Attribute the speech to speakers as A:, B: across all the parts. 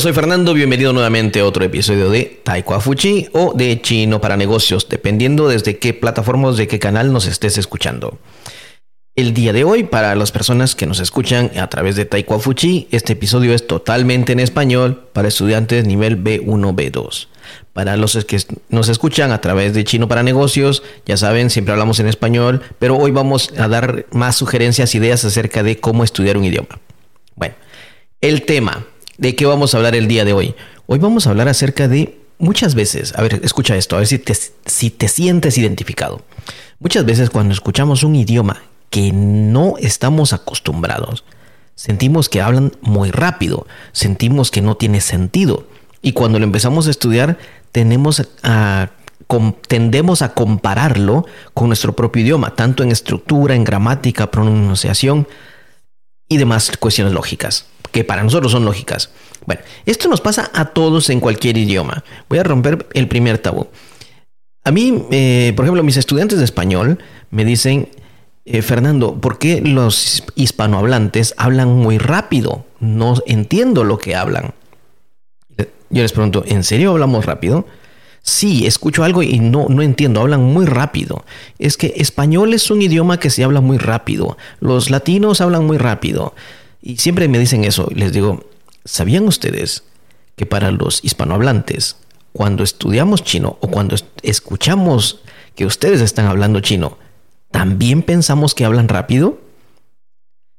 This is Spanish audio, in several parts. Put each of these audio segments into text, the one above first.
A: soy Fernando, bienvenido nuevamente a otro episodio de Taekwa Fuchi o de Chino para Negocios, dependiendo desde qué plataforma o de qué canal nos estés escuchando. El día de hoy, para las personas que nos escuchan a través de Taekwa Fuchi, este episodio es totalmente en español para estudiantes nivel B1, B2. Para los que nos escuchan a través de Chino para Negocios, ya saben, siempre hablamos en español, pero hoy vamos a dar más sugerencias, ideas acerca de cómo estudiar un idioma. Bueno, el tema de qué vamos a hablar el día de hoy. Hoy vamos a hablar acerca de muchas veces, a ver, escucha esto, a ver si te, si te sientes identificado. Muchas veces cuando escuchamos un idioma que no estamos acostumbrados, sentimos que hablan muy rápido, sentimos que no tiene sentido. Y cuando lo empezamos a estudiar, tenemos a, tendemos a compararlo con nuestro propio idioma, tanto en estructura, en gramática, pronunciación y demás cuestiones lógicas que para nosotros son lógicas. Bueno, esto nos pasa a todos en cualquier idioma. Voy a romper el primer tabú. A mí, eh, por ejemplo, mis estudiantes de español me dicen, eh, Fernando, ¿por qué los hispanohablantes hablan muy rápido? No entiendo lo que hablan. Yo les pregunto, ¿en serio hablamos rápido? Sí, escucho algo y no, no entiendo, hablan muy rápido. Es que español es un idioma que se habla muy rápido. Los latinos hablan muy rápido. Y siempre me dicen eso. Les digo, ¿sabían ustedes que para los hispanohablantes, cuando estudiamos chino o cuando escuchamos que ustedes están hablando chino, también pensamos que hablan rápido?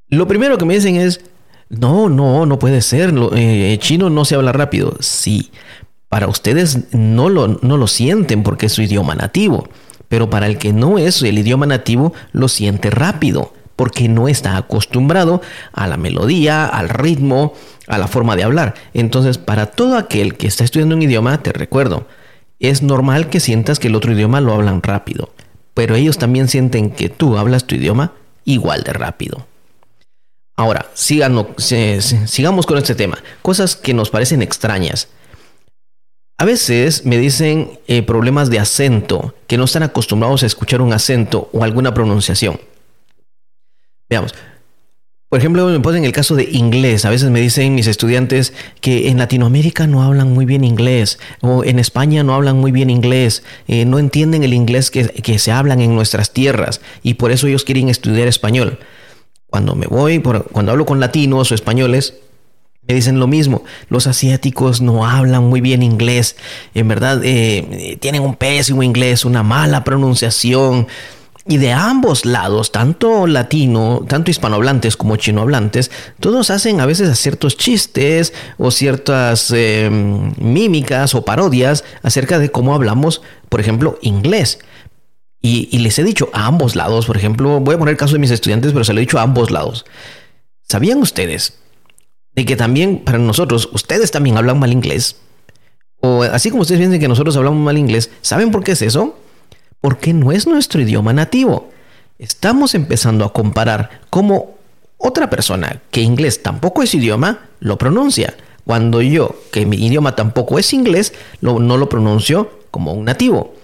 A: Lo primero que me dicen es, no, no, no puede ser, eh, chino no se habla rápido. Sí, para ustedes no lo, no lo sienten porque es su idioma nativo, pero para el que no es el idioma nativo, lo siente rápido porque no está acostumbrado a la melodía, al ritmo, a la forma de hablar. Entonces, para todo aquel que está estudiando un idioma, te recuerdo, es normal que sientas que el otro idioma lo hablan rápido, pero ellos también sienten que tú hablas tu idioma igual de rápido. Ahora, sigamos con este tema. Cosas que nos parecen extrañas. A veces me dicen eh, problemas de acento, que no están acostumbrados a escuchar un acento o alguna pronunciación. Veamos. Por ejemplo, me ponen el caso de inglés. A veces me dicen mis estudiantes que en Latinoamérica no hablan muy bien inglés o en España no hablan muy bien inglés, eh, no entienden el inglés que, que, se hablan en nuestras tierras y por eso ellos quieren estudiar español. Cuando me voy, por, cuando hablo con latinos o españoles, me dicen lo mismo. Los asiáticos no hablan muy bien inglés. En verdad, eh, tienen un pésimo inglés, una mala pronunciación. Y de ambos lados, tanto latino, tanto hispanohablantes como chinohablantes, todos hacen a veces ciertos chistes o ciertas em, mímicas o parodias acerca de cómo hablamos, por ejemplo, inglés. Y, les he dicho a ambos lados, por ejemplo, voy a poner el caso de mis estudiantes, pero se lo he dicho a ambos lados. ¿Sabían ustedes de que también para nosotros, ustedes también hablan mal inglés? O así como ustedes piensan que nosotros hablamos mal inglés, ¿saben por qué es eso? Porque no es nuestro idioma nativo. Estamos empezando a comparar cómo otra persona que inglés tampoco es idioma lo pronuncia, cuando yo, que mi idioma tampoco es inglés, no lo pronuncio como un nativo.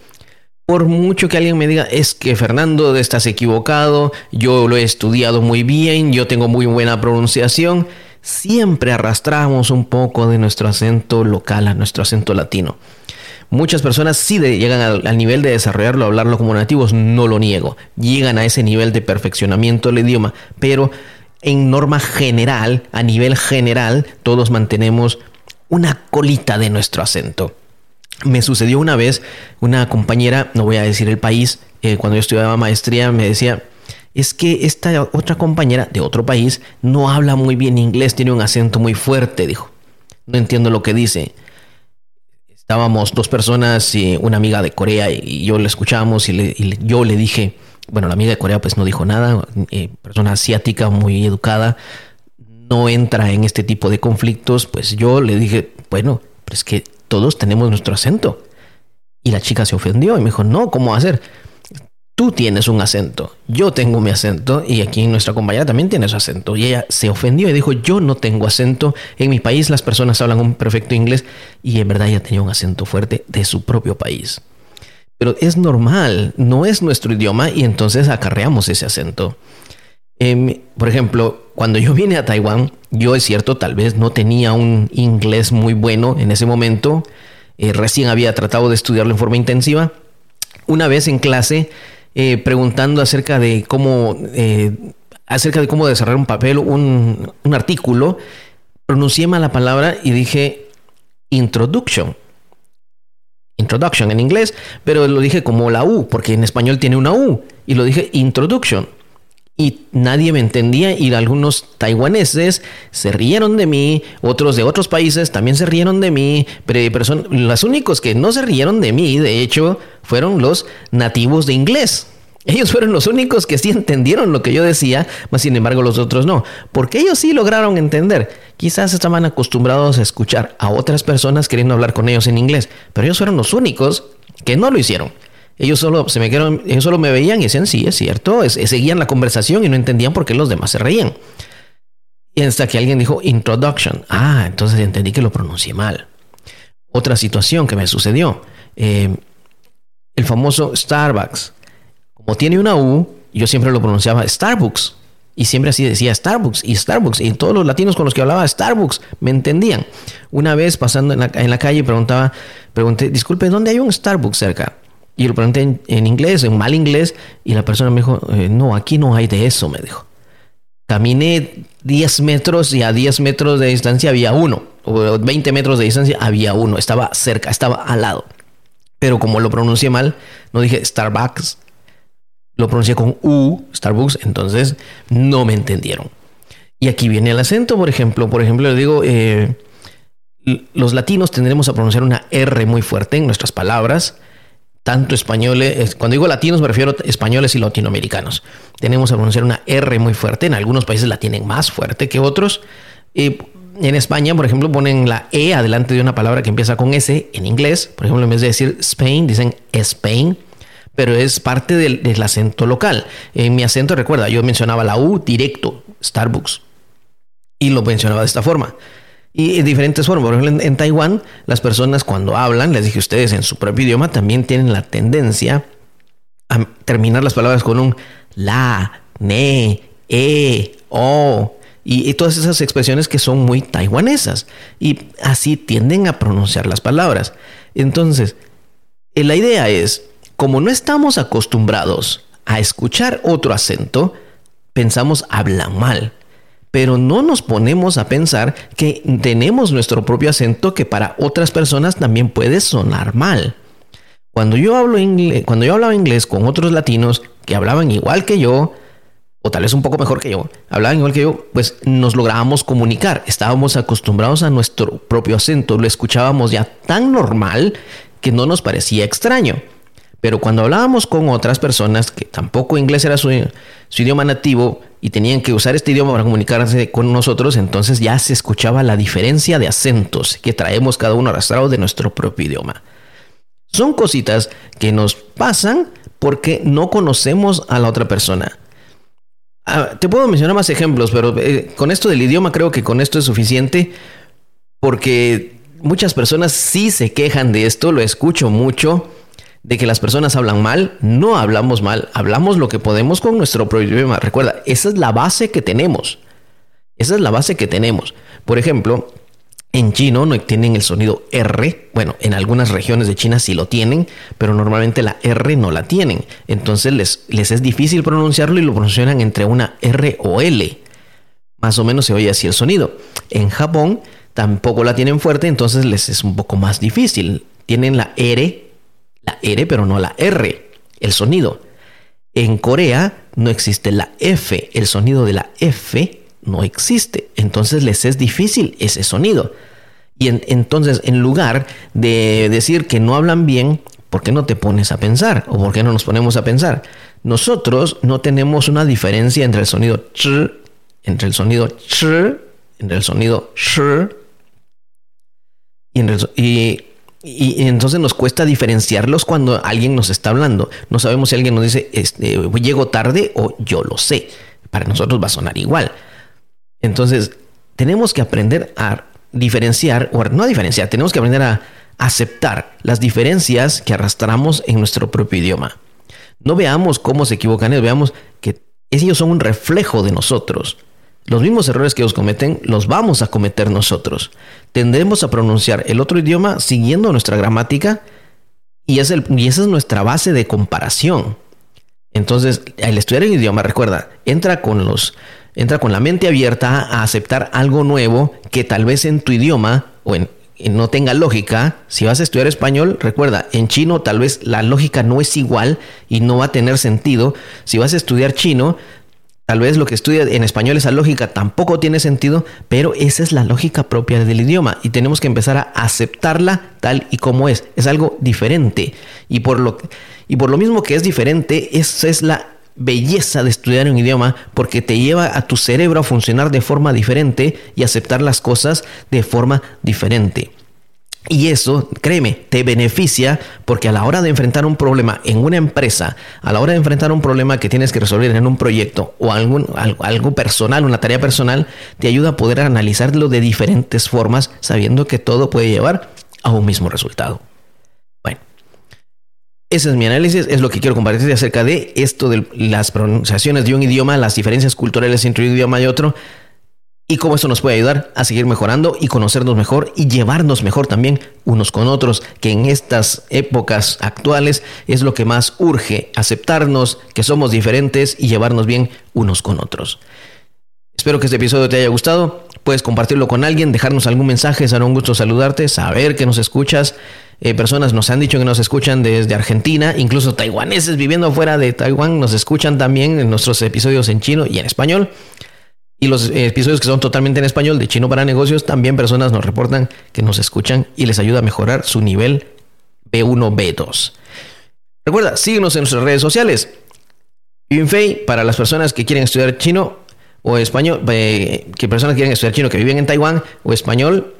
A: Por mucho que alguien me diga, es que Fernando estás equivocado, yo lo he estudiado muy bien, yo tengo muy buena pronunciación, siempre arrastramos un poco de nuestro acento local a nuestro acento latino. Muchas personas sí llegan al, nivel de desarrollarlo, hablarlo como nativos, no lo niego. Llegan a ese nivel de perfeccionamiento del idioma, pero en norma general, a nivel general, todos mantenemos una colita de nuestro acento. Me sucedió una vez, una compañera, no voy a decir el país, eh, cuando yo estudiaba maestría, me decía, es que esta otra compañera de otro país no habla muy bien inglés, tiene un acento muy fuerte, dijo. No entiendo lo que dice. Estábamos dos personas y una amiga de Corea y yo le escuchamos y, yo le dije, bueno, la amiga de Corea pues no dijo nada, eh, persona asiática muy educada, no entra en este tipo de conflictos, pues yo le dije, bueno, pero es que todos tenemos nuestro acento. Y la chica se ofendió y me dijo, no, ¿cómo hacer? Tú tienes un acento, yo tengo mi acento y aquí nuestra compañera también tiene su acento. Y ella se ofendió y dijo, yo no tengo acento, en mi país las personas hablan un perfecto inglés y en verdad ella tenía un acento fuerte de su propio país. Pero es normal, no es nuestro idioma y entonces acarreamos ese acento. Em, por ejemplo, cuando yo vine a Taiwán, yo es cierto, tal vez no tenía un inglés muy bueno en ese momento. Eh, recién había tratado de estudiarlo en forma intensiva. Una vez en clase, eh, preguntando acerca de cómo, eh, acerca de cómo desarrollar un papel, un, un artículo, pronuncié mal la palabra y dije introduction. Introduction en inglés, pero lo dije como la U, porque en español tiene una U, y lo dije introduction y nadie me entendía y algunos taiwaneses se rieron de mí, otros de otros países también se rieron de mí, pero los únicos que no se rieron de mí, de hecho, fueron los nativos de inglés. Ellos fueron los únicos que sí entendieron lo que yo decía, mas sin embargo los otros no, porque ellos sí lograron entender. Quizás estaban acostumbrados a escuchar a otras personas queriendo hablar con ellos en inglés, pero ellos fueron los únicos que no lo hicieron. Ellos solo se me quedaron, ellos solo me veían y decían, sí, es cierto, seguían la conversación y no entendían por qué los demás se reían. Y hasta que alguien dijo introduction. Ah, entonces entendí que lo pronuncié mal. Otra situación que me sucedió. Eh, el famoso Starbucks. Como tiene una U, yo siempre lo pronunciaba Starbucks. Y siempre así decía Starbucks y Starbucks. Y todos los latinos con los que hablaba Starbucks me entendían. Una vez pasando en la, en la calle preguntaba, pregunté, disculpe, ¿dónde hay un Starbucks cerca? Y lo pregunté en, inglés, en mal inglés, y la persona me dijo, eh, no, aquí no hay de eso, me dijo. Caminé 10 metros y a 10 metros de distancia había uno, o 20 metros de distancia había uno, estaba cerca, estaba al lado. Pero como lo pronuncié mal, no dije Starbucks, lo pronuncié con U, Starbucks, entonces no me entendieron. Y aquí viene el acento, por ejemplo. Por ejemplo, le digo, eh, los latinos tendremos a pronunciar una R muy fuerte en nuestras palabras tanto españoles, cuando digo latinos me refiero a españoles y latinoamericanos. Tenemos a pronunciar una R muy fuerte, en algunos países la tienen más fuerte que otros. en España, por ejemplo, ponen la E adelante de una palabra que empieza con S en inglés. Por ejemplo, en vez de decir Spain, dicen Spain, pero es parte del, del acento local. En mi acento, recuerda, yo mencionaba la U directo, Starbucks, y lo mencionaba de esta forma. Y en diferentes formas. Por ejemplo, en, Taiwán, las personas cuando hablan, les dije ustedes, en su propio idioma, también tienen la tendencia a terminar las palabras con un la, ne, e, o. Y, todas esas expresiones que son muy taiwanesas. Y así tienden a pronunciar las palabras. Entonces, eh, la idea es, como no estamos acostumbrados a escuchar otro acento, pensamos hablan mal pero no nos ponemos a pensar que tenemos nuestro propio acento que para otras personas también puede sonar mal. Cuando yo, hablo inglés, cuando yo hablaba inglés con otros latinos que hablaban igual que yo, o tal vez un poco mejor que yo, hablaban igual que yo, pues nos lográbamos comunicar. Estábamos acostumbrados a nuestro propio acento, lo escuchábamos ya tan normal que no nos parecía extraño. Pero cuando hablábamos con otras personas que tampoco inglés era su, idioma nativo y tenían que usar este idioma para comunicarse con nosotros, entonces ya se escuchaba la diferencia de acentos que traemos cada uno arrastrado de nuestro propio idioma. Son cositas que nos pasan porque no conocemos a la otra persona. Ah, te puedo mencionar más ejemplos, pero eh, con esto del idioma creo que con esto es suficiente porque muchas personas sí se quejan de esto, lo escucho mucho de que las personas hablan mal, no hablamos mal, hablamos lo que podemos con nuestro idioma. Recuerda, esa es la base que tenemos. Esa es la base que tenemos. Por ejemplo, en chino no tienen el sonido R. Bueno, en algunas regiones de China sí lo tienen, pero normalmente la R no la tienen. Entonces les, les es difícil pronunciarlo y lo pronuncian entre una R o L. Más o menos se oye así el sonido. En Japón tampoco la tienen fuerte, entonces les es un poco más difícil. Tienen la R la R, pero no la R, el sonido. En Corea no existe la F, el sonido de la F no existe. Entonces les es difícil ese sonido. Y entonces, en lugar de decir que no hablan bien, ¿por qué no te pones a pensar? ¿O por qué no nos ponemos a pensar? Nosotros no tenemos una diferencia entre el sonido ch, entre el sonido ch, entre el sonido sh, y, y y, entonces nos cuesta diferenciarlos cuando alguien nos está hablando. No sabemos si alguien nos dice, este, llego tarde o yo lo sé. Para nosotros va a sonar igual. Entonces, tenemos que aprender a diferenciar, o no a diferenciar, tenemos que aprender a aceptar las diferencias que arrastramos en nuestro propio idioma. No veamos cómo se equivocan, veamos que ellos son un reflejo de nosotros. Los mismos errores que ellos cometen los vamos a cometer nosotros. Tendremos a pronunciar el otro idioma siguiendo nuestra gramática y, es el, y esa es nuestra base de comparación. Entonces, al estudiar el idioma, recuerda, entra con los entra con la mente abierta a aceptar algo nuevo que tal vez en tu idioma o en, no tenga lógica. Si vas a estudiar español, recuerda, en chino tal vez la lógica no es igual y no va a tener sentido. Si vas a estudiar chino, tal vez lo que estudia en español esa lógica tampoco tiene sentido, pero esa es la lógica propia del idioma y tenemos que empezar a aceptarla tal y como es. Es algo diferente y por lo y por lo mismo que es diferente, esa es la belleza de estudiar un idioma porque te lleva a tu cerebro a funcionar de forma diferente y aceptar las cosas de forma diferente. Y eso, créeme, te beneficia porque a la hora de enfrentar un problema en una empresa, a la hora de enfrentar un problema que tienes que resolver en un proyecto o algo personal, una tarea personal, te ayuda a poder analizarlo de diferentes formas sabiendo que todo puede llevar a un mismo resultado. Ese es mi análisis, es lo que quiero compartir acerca de esto de las pronunciaciones de un idioma, las diferencias culturales entre un idioma y otro, y cómo eso nos puede ayudar a seguir mejorando y conocernos mejor y llevarnos mejor también unos con otros, que en estas épocas actuales es lo que más urge, aceptarnos que somos diferentes y llevarnos bien unos con otros. Espero que este episodio te haya gustado. Puedes compartirlo con alguien, dejarnos algún mensaje, será un gusto saludarte, saber que nos escuchas. Eh, personas nos han dicho que nos escuchan desde Argentina, incluso taiwaneses viviendo fuera de Taiwán nos escuchan también en nuestros episodios en chino y en español. Y los episodios que son totalmente en español de Chino para Negocios, también personas nos reportan que nos escuchan y les ayuda a mejorar su nivel B1, B2. Recuerda, síguenos en nuestras redes sociales. Yunfei, para las personas que quieren estudiar chino o español, eh, que personas que quieren estudiar chino que viven en Taiwán o español,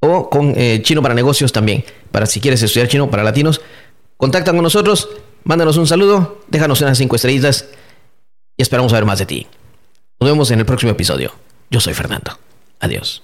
A: o con eh, chino para negocios también para si quieres estudiar chino para latinos, contacta con nosotros, mándanos un saludo, déjanos unas cinco estrellitas y esperamos ver más de ti. Nos vemos en el próximo episodio. Yo soy Fernando. Adiós.